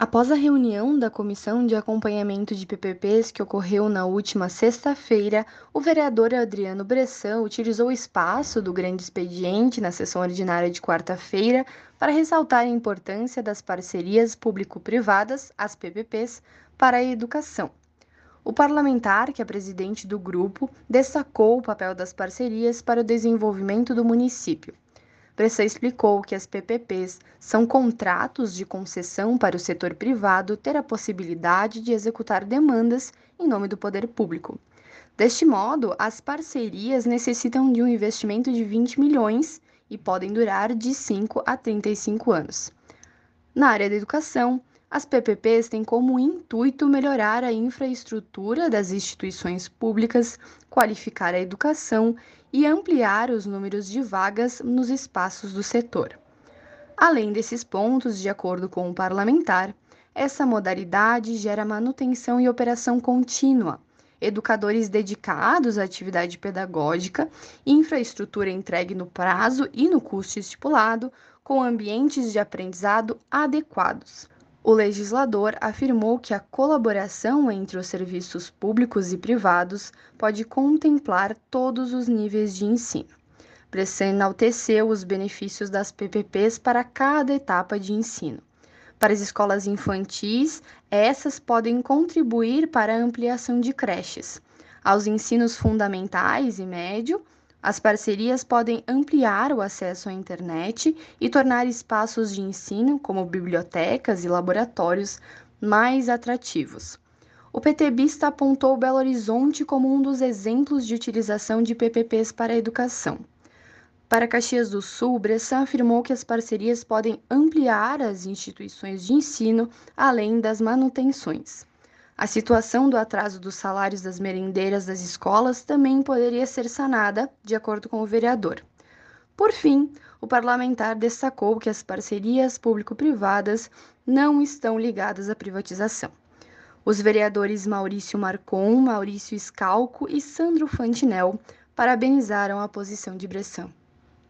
Após a reunião da Comissão de Acompanhamento de PPPs que ocorreu na última sexta-feira, o vereador Adriano Bressan utilizou o espaço do grande expediente na sessão ordinária de quarta-feira para ressaltar a importância das parcerias público-privadas, as PPPs, para a educação. O parlamentar, que é presidente do grupo, destacou o papel das parcerias para o desenvolvimento do município. Bressan explicou que as PPPs são contratos de concessão para o setor privado ter a possibilidade de executar demandas em nome do poder público. Deste modo, as parcerias necessitam de um investimento de 20 milhões e podem durar de 5 a 35 anos. Na área da educação, as PPPs têm como intuito melhorar a infraestrutura das instituições públicas, qualificar a educação e ampliar os números de vagas nos espaços do setor. Além desses pontos, de acordo com o parlamentar, essa modalidade gera manutenção e operação contínua, educadores dedicados à atividade pedagógica, infraestrutura entregue no prazo e no custo estipulado, com ambientes de aprendizado adequados. O legislador afirmou que a colaboração entre os serviços públicos e privados pode contemplar todos os níveis de ensino. Bressan os benefícios das PPPs para cada etapa de ensino. Para as escolas infantis, essas podem contribuir para a ampliação de creches. Aos ensinos fundamentais e médio, as parcerias podem ampliar o acesso à internet e tornar espaços de ensino, como bibliotecas e laboratórios, mais atrativos. O PTBista apontou Belo Horizonte como um dos exemplos de utilização de PPPs para a educação. Para Caxias do Sul, Bressan afirmou que as parcerias podem ampliar as instituições de ensino além das manutenções. A situação do atraso dos salários das merendeiras das escolas também poderia ser sanada, de acordo com o vereador. Por fim, o parlamentar destacou que as parcerias público-privadas não estão ligadas à privatização. Os vereadores Maurício Marcon, Maurício Scalco e Sandro Fantinel parabenizaram a posição de Bressan.